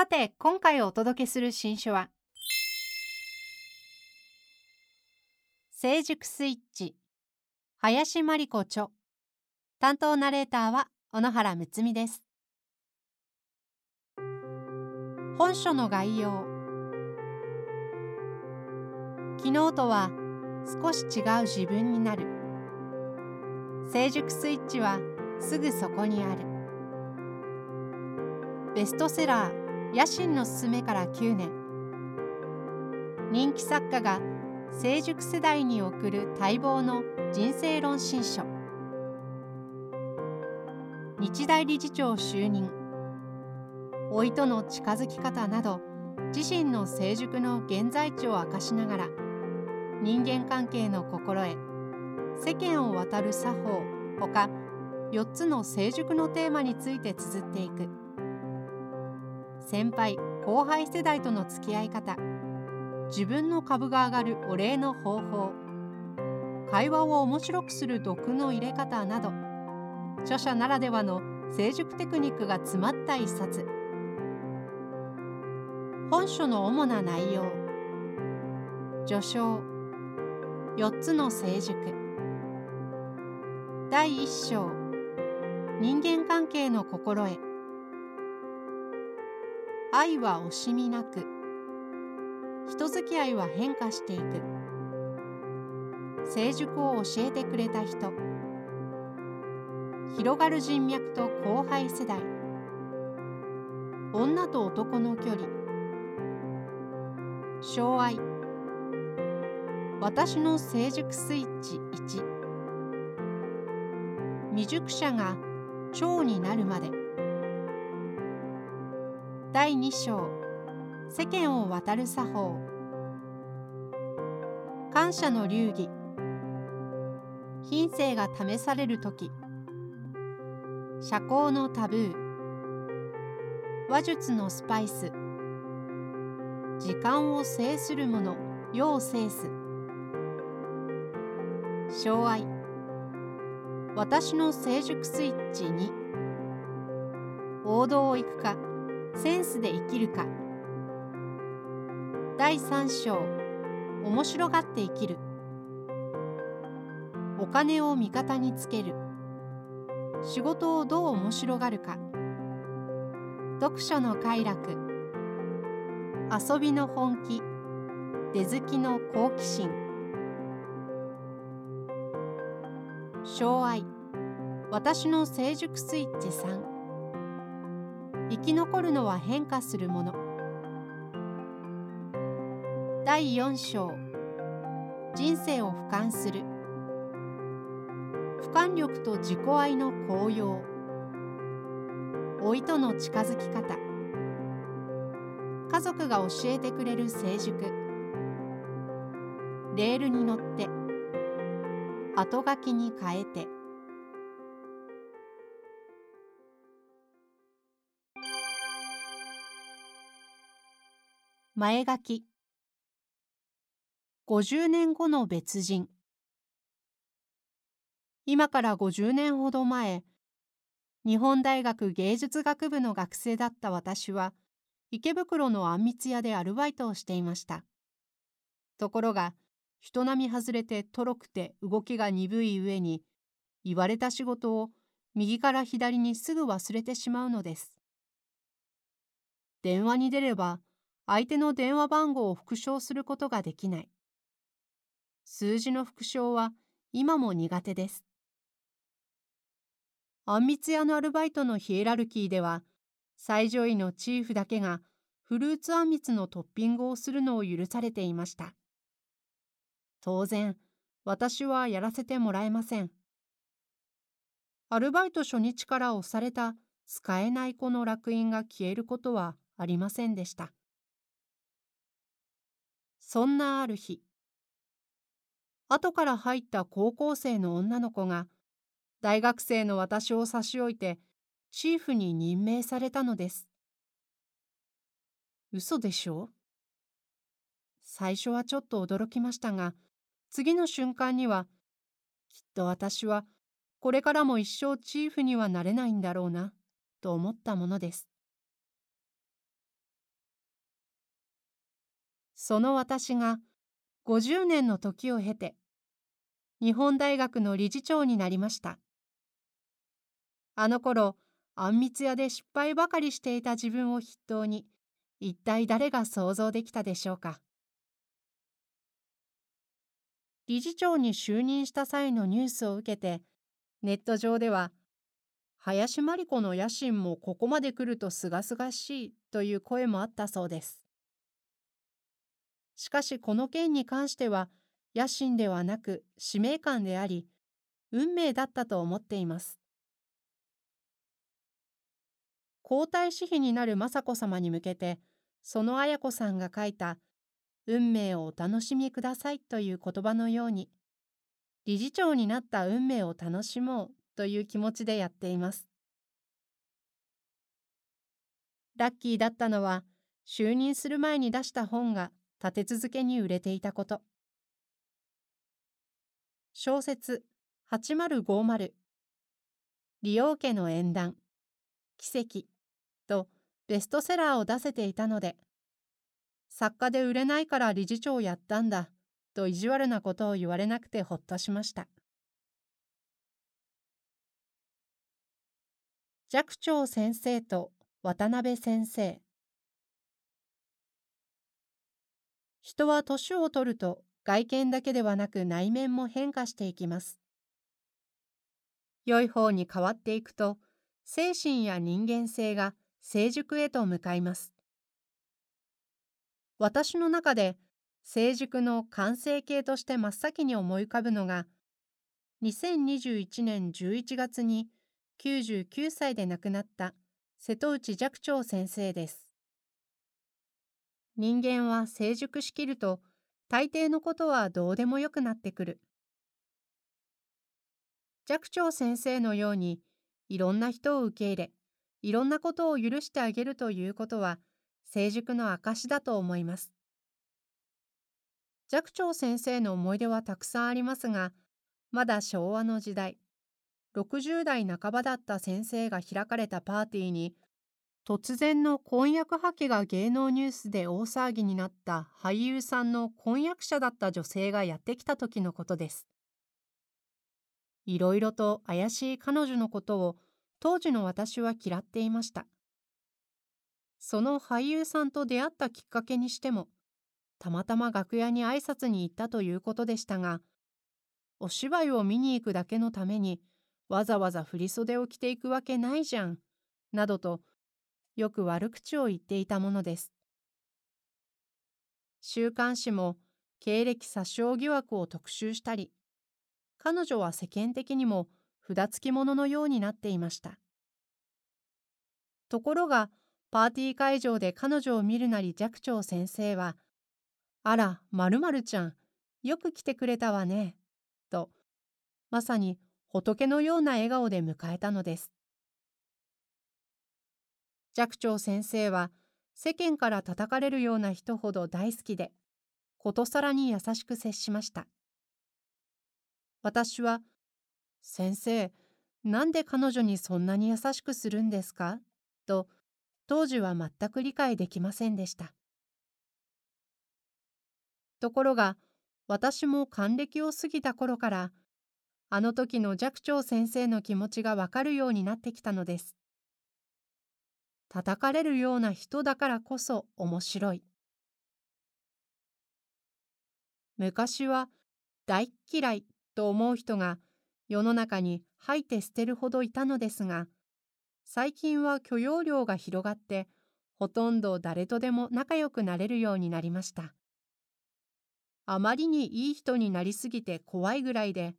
さて今回お届けする新書は成熟スイッチ。林真理子著。担当ナレーターは小野原睦美です。本書の概要。昨日とは少し違う自分になる。成熟スイッチはすぐそこにある。ベストセラー野心のすすめから9年。人気作家が成熟世代に送る待望の人生論新書。日大理事長就任。老いとの近づき方など自身の成熟の現在地を明かしながら人間関係の心得世間を渡る作法ほか4つの成熟のテーマについて綴っていく。先輩後輩世代との付き合い方。自分の株が上がるお礼の方法。会話を面白くする毒の入れ方など。著者ならではの成熟テクニックが詰まった一冊。本書の主な内容。序章。4つの成熟。第1章。人間関係の心得。愛は惜しみなく。人付き合いは変化していく。成熟を教えてくれた人。広がる人脈と後輩世代。女と男の距離。障愛。私の成熟スイッチ1未熟者が蝶になるまで。第2章。世間を渡る作法。感謝の流儀。品性が試される時。社交のタブー。話術のスパイス。時間を制する者世を制す。障愛私の成熟スイッチ2王道を行くか。センスで生きるか。第3章。面白がって生きる。お金を味方につける。仕事をどう面白がるか。読書の快楽。遊びの本気。出好きの好奇心。障愛私の成熟スイッチ3生き残るのは変化するもの。第4章。人生を俯瞰する。俯瞰力と自己愛の高揚。老いとの近づき方。家族が教えてくれる成熟。レールに乗って。後書きに変えて。前書き。50年後の別人。今から50年ほど前日本大学芸術学部の学生だった私は池袋のあんみつ屋でアルバイトをしていました。ところが人並み外れてとろくて動きが鈍い上に言われた仕事を右から左にすぐ忘れてしまうのです。電話に出れば相手の電話番号を復唱することができない。数字の復唱は今も苦手です。あんみつ屋のアルバイトのヒエラルキーでは、最上位のチーフだけがフルーツあんみつのトッピングをするのを許されていました。当然、私はやらせてもらえません。アルバイト初日から押された使えない子の烙印が消えることはありませんでした。そんなある日、後から入った高校生の女の子が、大学生の私を差し置いて、チーフに任命されたのです。嘘でしょ？最初はちょっと驚きましたが、次の瞬間には、きっと私はこれからも一生チーフにはなれないんだろうな、と思ったものです。その私が50年の時を経て日本大学の理事長になりました。あの頃、あんみつ屋で失敗ばかりしていた自分を筆頭に、一体誰が想像できたでしょうか。理事長に就任した際のニュースを受けて、ネット上では、林真理子の野心もここまで来るとすがすがしいという声もあったそうです。しかしこの件に関しては、野心ではなく使命感であり、運命だったと思っています。皇太子妃になる雅子さまに向けて、その綾子さんが書いた運命をお楽しみくださいという言葉のように、理事長になった運命を楽しもうという気持ちでやっています。ラッキーだったのは、就任する前に出した本が立て続けに売れていたこと。小説8050利王家の縁談。奇跡。とベストセラーを出せていたので作家で売れないから理事長やったんだ。と意地悪なことを言われなくてほっとしました。寂聴先生と渡辺先生。人は年を取ると外見だけではなく内面も変化していきます。良い方に変わっていくと、精神や人間性が成熟へと向かいます。私の中で成熟の完成形として真っ先に思い浮かぶのが、2021年11月に99歳で亡くなった瀬戸内寂聴先生です。人間は成熟しきると大抵のことはどうでもよくなってくる。寂聴先生のようにいろんな人を受け入れ、いろんなことを許してあげるということは成熟の証だと思います。寂聴先生の思い出はたくさんありますが、まだ昭和の時代、60代半ばだった先生が開かれたパーティーに突然の婚約破棄が芸能ニュースで大騒ぎになった俳優さんの婚約者だった女性がやってきた時のことです。いろいろと怪しい彼女のことを当時の私は嫌っていました。その俳優さんと出会ったきっかけにしても、たまたま楽屋に挨拶に行ったということでしたが、お芝居を見に行くだけのためにわざわざ振袖を着ていくわけないじゃん、などとよく悪口を言っていたものです。週刊誌も経歴詐称疑惑を特集したり、彼女は世間的にも札付き者のようになっていました。ところが、パーティー会場で彼女を見るなり寂聴先生は、あら、まるちゃん、よく来てくれたわね、と、まさに仏のような笑顔で迎えたのです。寂聴先生は世間から叩かれるような人ほど大好きで、ことさらに優しく接しました。私は、先生、なんで彼女にそんなに優しくするんですか？と、当時は全く理解できませんでした。ところが、私も還暦を過ぎた頃から、あの時の寂聴先生の気持ちがわかるようになってきたのです。叩かれるような人だからこそ面白い。昔は大嫌いと思う人が世の中に吐いて捨てるほどいたのですが、最近は許容量が広がって、ほとんど誰とでも仲良くなれるようになりました。あまりにいい人になりすぎて怖いぐらいで、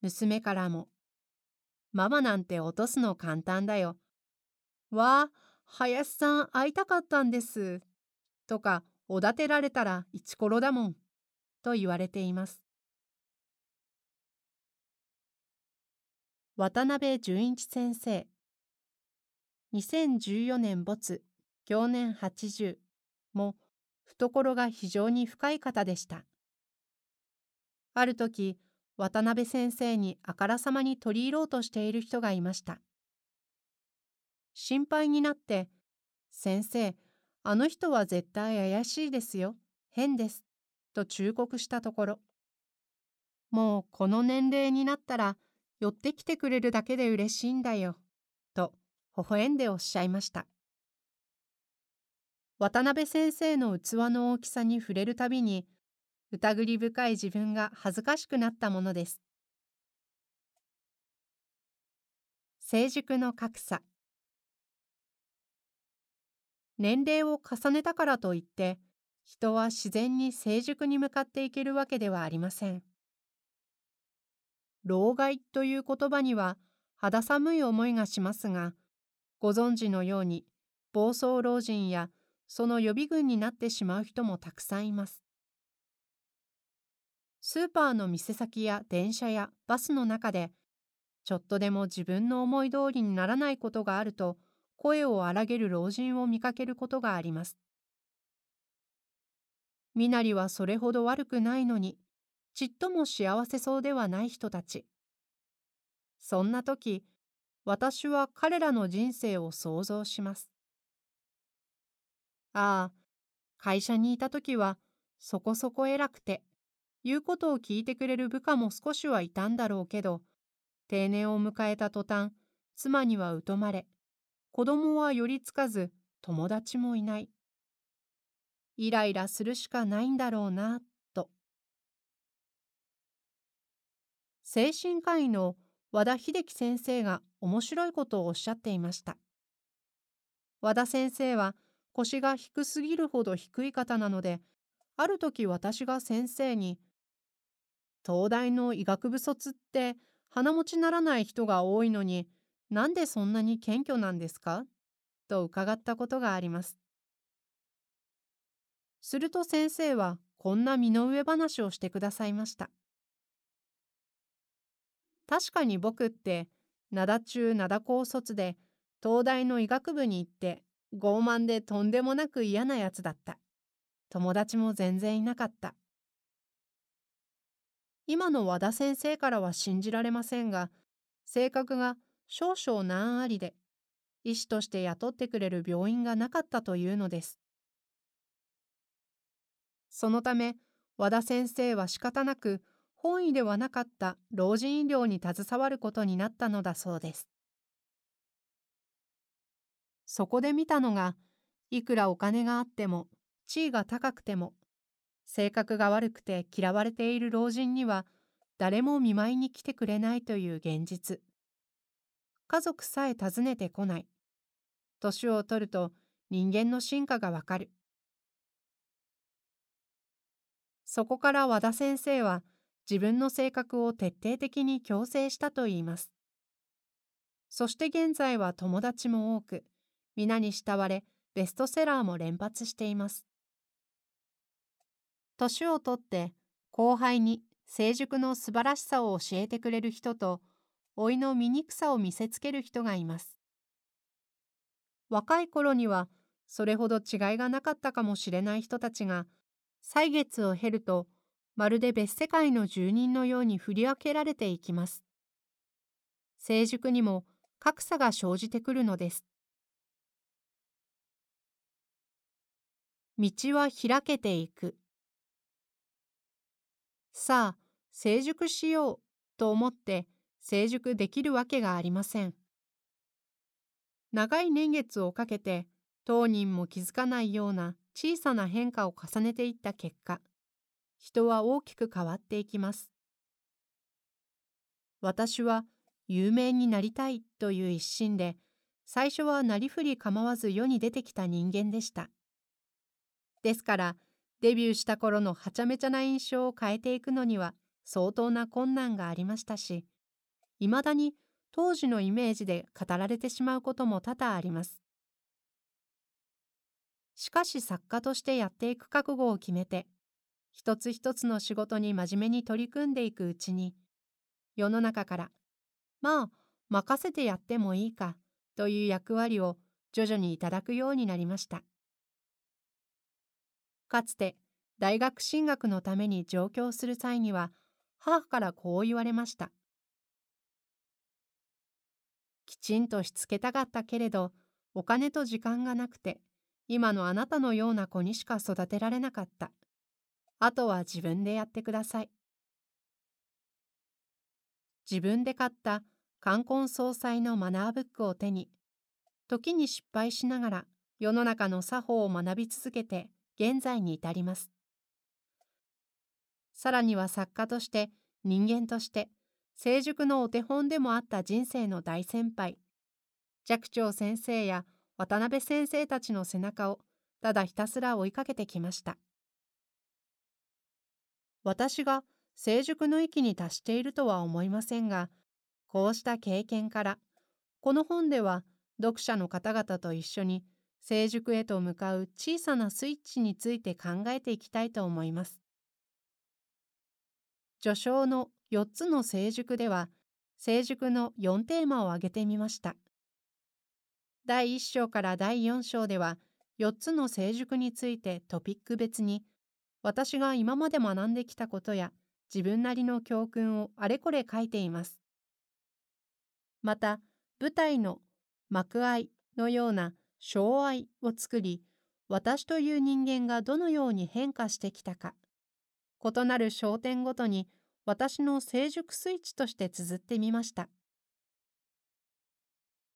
娘からも、ママなんて落とすの簡単だよ。わあ、林さん会いたかったんです。とか、おだてられたらイチコロだもん。と言われています。渡辺淳一先生2014年没享年80も懐が非常に深い方でしたある時渡辺先生にあからさまに取り入ろうとしている人がいました心配になって「先生あの人は絶対怪しいですよ変です」と忠告したところもうこの年齢になったら寄ってきてくれるだけで嬉しいんだよ、と微笑んでおっしゃいました。渡辺先生の器の大きさに触れるたびに、疑り深い自分が恥ずかしくなったものです。成熟の格差年齢を重ねたからといって人は自然に成熟に向かっていけるわけではありません。老害という言葉には肌寒い思いがしますが、ご存知のように暴走老人やその予備軍になってしまう人もたくさんいます。スーパーの店先や電車やバスの中で、ちょっとでも自分の思い通りにならないことがあると、声を荒げる老人を見かけることがあります。身なりはそれほど悪くないのに、ちっとも幸せそうではない人たち。そんな時、私は彼らの人生を想像します。ああ、会社にいた時はそこそこ偉くて、言うことを聞いてくれる部下も少しはいたんだろうけど、定年を迎えた途端、妻には疎まれ、子供は寄りつかず、友達もいない。イライラするしかないんだろうなと、精神科医の和田秀樹先生が面白いことをおっしゃっていました。和田先生は腰が低すぎるほど低い方なので、ある時私が先生に、東大の医学部卒って鼻持ちならない人が多いのに、なんでそんなに謙虚なんですか？と伺ったことがあります。すると先生はこんな身の上話をしてくださいました。確かに僕って灘中灘高卒で東大の医学部に行って傲慢でとんでもなく嫌なやつだった。友達も全然いなかった。今の和田先生からは信じられませんが、性格が少々難ありで、医師として雇ってくれる病院がなかったというのです。そのため、和田先生は仕方なく本意ではなかった老人医療に携わることになったのだそうです。そこで見たのが、いくらお金があっても、地位が高くても、性格が悪くて嫌われている老人には、誰も見舞いに来てくれないという現実。家族さえ訪ねてこない。年を取ると人間の進化がわかる。そこから和田先生は自分の性格を徹底的に強制したといいます。そして現在は友達も多く、皆に慕われ、ベストセラーも連発しています。年をとって後輩に成熟の素晴らしさを教えてくれる人と、老いの醜さを見せつける人がいます。若い頃にはそれほど違いがなかったかもしれない人たちが、歳月を経るとまるで別世界の住人のように振り分けられていきます。成熟にも格差が生じてくるのです。道は開けていく。さあ、成熟しようと思って成熟できるわけがありません。長い年月をかけて当人も気づかないような小さな変化を重ねていった結果、人は大きく変わっていきます。私は有名になりたいという一心で、最初はなりふり構わず世に出てきた人間でした。ですから、デビューした頃のはちゃめちゃな印象を変えていくのには相当な困難がありましたし、いまだに当時のイメージで語られてしまうことも多々あります。しかし作家としてやっていく覚悟を決めて、一つ一つの仕事に真面目に取り組んでいくうちに、世の中から、まあ、任せてやってもいいかという役割を徐々にいただくようになりました。かつて大学進学のために上京する際には母からこう言われました。きちんとしつけたかったけれどお金と時間がなくて今のあなたのような子にしか育てられなかった。あとは自分でやってください。自分で買った冠婚葬祭のマナーブックを手に時に失敗しながら世の中の作法を学び続けて現在に至ります。さらには作家として人間として成熟のお手本でもあった人生の大先輩寂聴先生や渡辺先生たちの背中をただひたすら追いかけてきました私が成熟の域に達しているとは思いませんがこうした経験からこの本では読者の方々と一緒に成熟へと向かう小さなスイッチについて考えていきたいと思います。序章の4つの成熟では、成熟の4テーマを挙げてみました。第1章から第4章では、4つの成熟についてトピック別に、私が今まで学んできたことや自分なりの教訓をあれこれ書いています。また、舞台の幕愛のような障愛を作り、私という人間がどのように変化してきたか、異なる焦点ごとに私の成熟スイッチとして綴ってみました。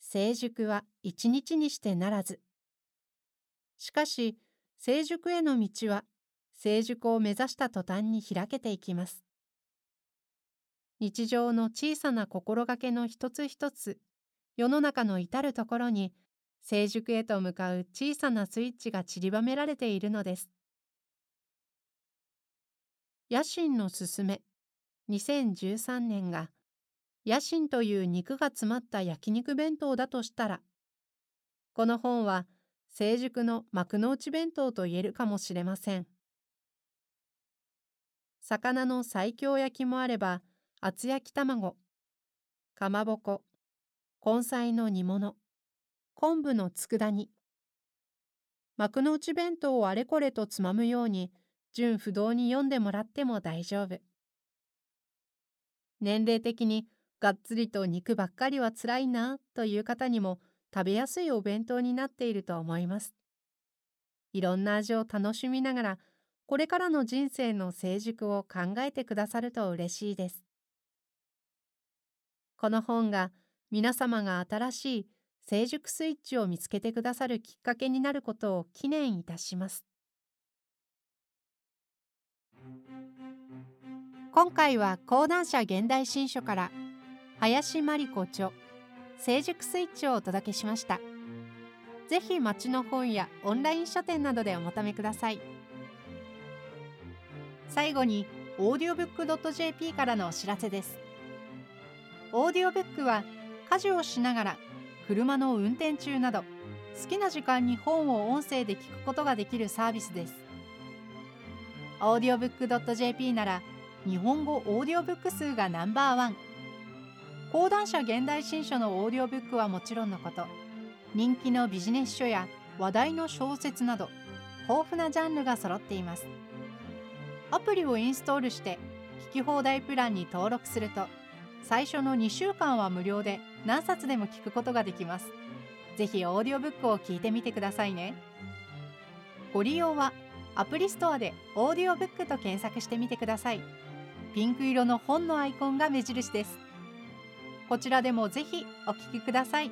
成熟は一日にしてならず。しかし、成熟への道は成熟を目指した途端に開けていきます。日常の小さな心がけの一つ一つ、世の中の至るところに成熟へと向かう小さなスイッチが散りばめられているのです。野心のすすめ2013年が野心という肉が詰まった焼肉弁当だとしたらこの本は成熟の幕の内弁当と言えるかもしれません。魚の西京焼きもあれば厚焼き卵かまぼこ根菜の煮物昆布の佃煮。幕の内弁当をあれこれとつまむように純不動に読んでもらっても大丈夫。年齢的にがっつりと肉ばっかりはつらいなという方にも食べやすいお弁当になっていると思いますいろんな味を楽しみながらこれからの人生の成熟を考えてくださると嬉しいですこの本が皆様が新しい成熟スイッチを見つけてくださるきっかけになることを記念いたします。今回は講談社現代新書から林真理子著成熟スイッチをお届けしました。ぜひ町の本やオンライン書店などでお求めください。最後にオーディオブック .jp からのお知らせです。オーディオブックは家事をしながら車の運転中など好きな時間に本を音声で聞くことができるサービスです。audiobook.jp なら日本語オーディオブック数がナンバーワン。講談社現代新書のオーディオブックはもちろんのこと、人気のビジネス書や話題の小説など豊富なジャンルが揃っています。アプリをインストールして聞き放題プランに登録すると最初の2週間は無料で何冊でも聞くことができます。ぜひオーディオブックを聞いてみてくださいね。ご利用はアプリストアでオーディオブックと検索してみてください。ピンク色の本のアイコンが目印です。こちらでもぜひお聞きください。